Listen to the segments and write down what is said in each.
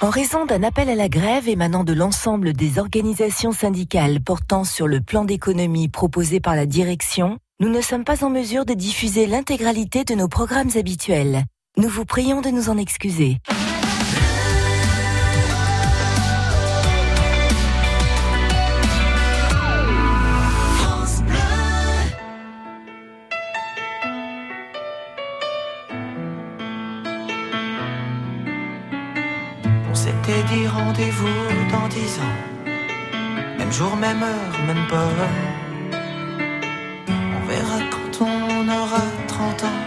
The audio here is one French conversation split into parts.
En raison d'un appel à la grève émanant de l'ensemble des organisations syndicales portant sur le plan d'économie proposé par la direction, nous ne sommes pas en mesure de diffuser l'intégralité de nos programmes habituels. Nous vous prions de nous en excuser. S'était dit rendez-vous dans dix ans. Même jour, même heure, même pas. On verra quand on aura 30 ans.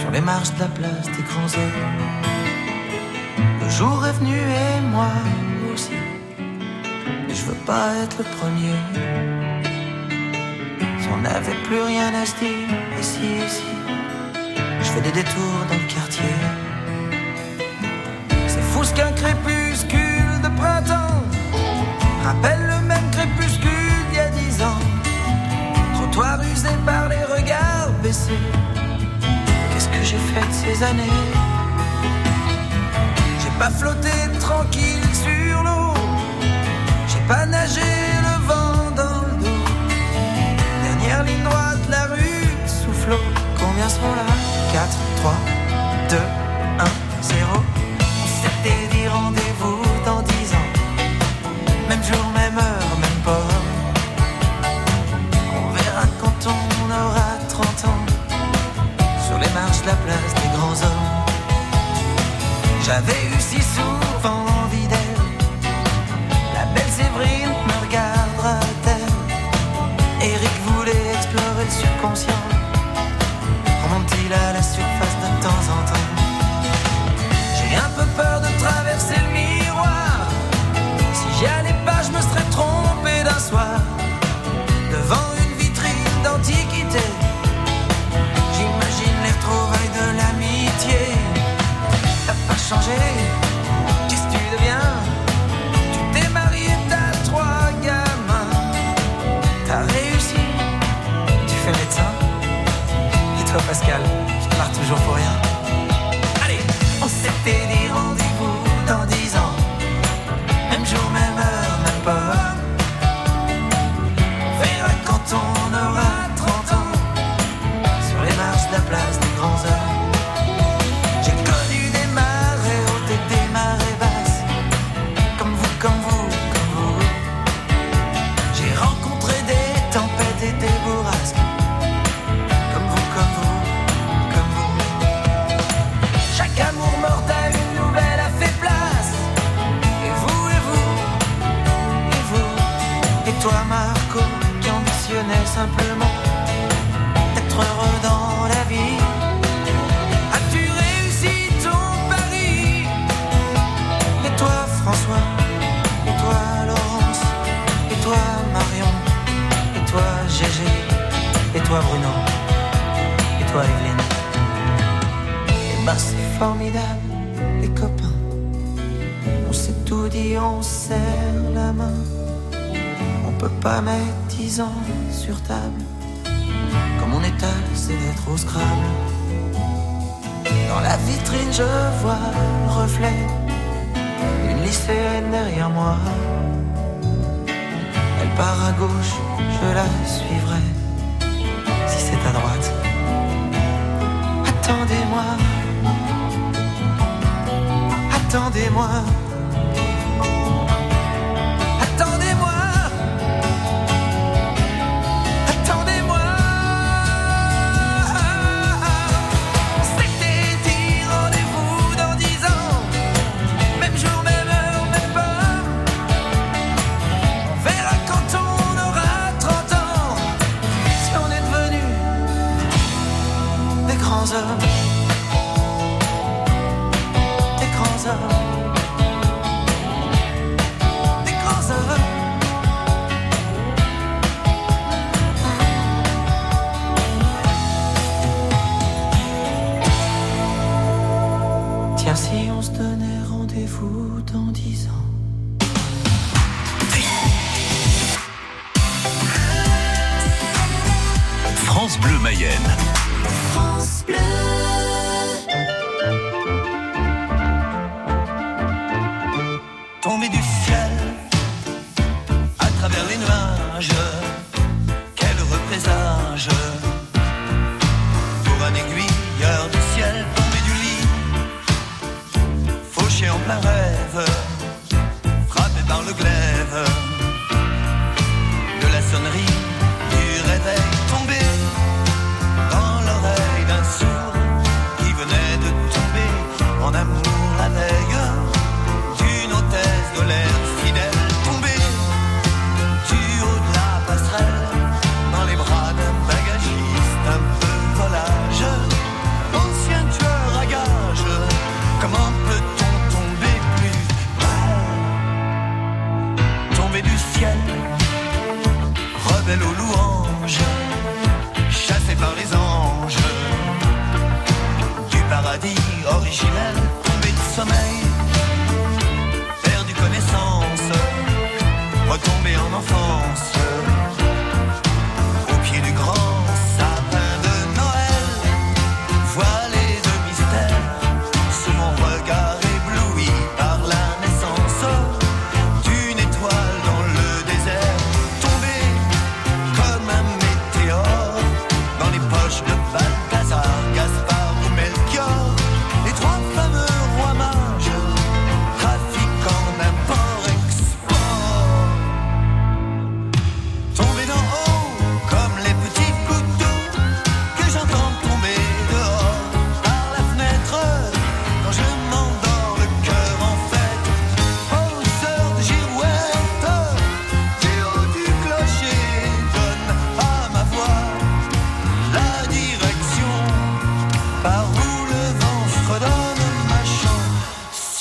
Sur les marches de la place des grands hommes. Le jour est venu et moi aussi. Mais je veux pas être le premier. Si on n'avait plus rien à se dire, ici, ici. Je fais des détours dans le quartier. Ce qu'un crépuscule de printemps rappelle le même crépuscule d'il y a dix ans. Trottoir usé par les regards baissés. Qu'est-ce que j'ai fait de ces années? J'ai pas flotté tranquille sur l'eau. J'ai pas nagé le vent dans le dos. Dernière ligne droite, la rue soufflot. Combien sont là? 4, 3, 2, eu si souvent envie d'elle. La belle Séverine me regardera-t-elle? Eric voulait explorer le subconscient. Pascal, je marre toujours pour rien. Toi, Marco, qui ambitionnais simplement d'être heureux dans la vie. As-tu réussi ton pari? Et toi, François? Et toi, Laurence? Et toi, Marion? Et toi, Gégé? Et toi, Bruno? Et toi, Evelyne? Et ben, c'est formidable, les copains. On s'est tout dit, on serre la main. Peut pas mettre dix ans sur table. Comme on étale, c'est d'être au Scrabble. Dans la vitrine, je vois le reflet d'une lycéenne derrière moi. Elle part à gauche, je la suivrai. Si c'est à droite. Attendez-moi. Attendez-moi. Tiens, si on se donnait rendez-vous dans dix ans. France Bleu Mayenne. France Bleu. tombé du ciel à travers les nuages. Quel représage pour un aiguilleur du ciel tombé du lit, fauché en plein rêve, frappé par le glaive de la sonnerie du réveil.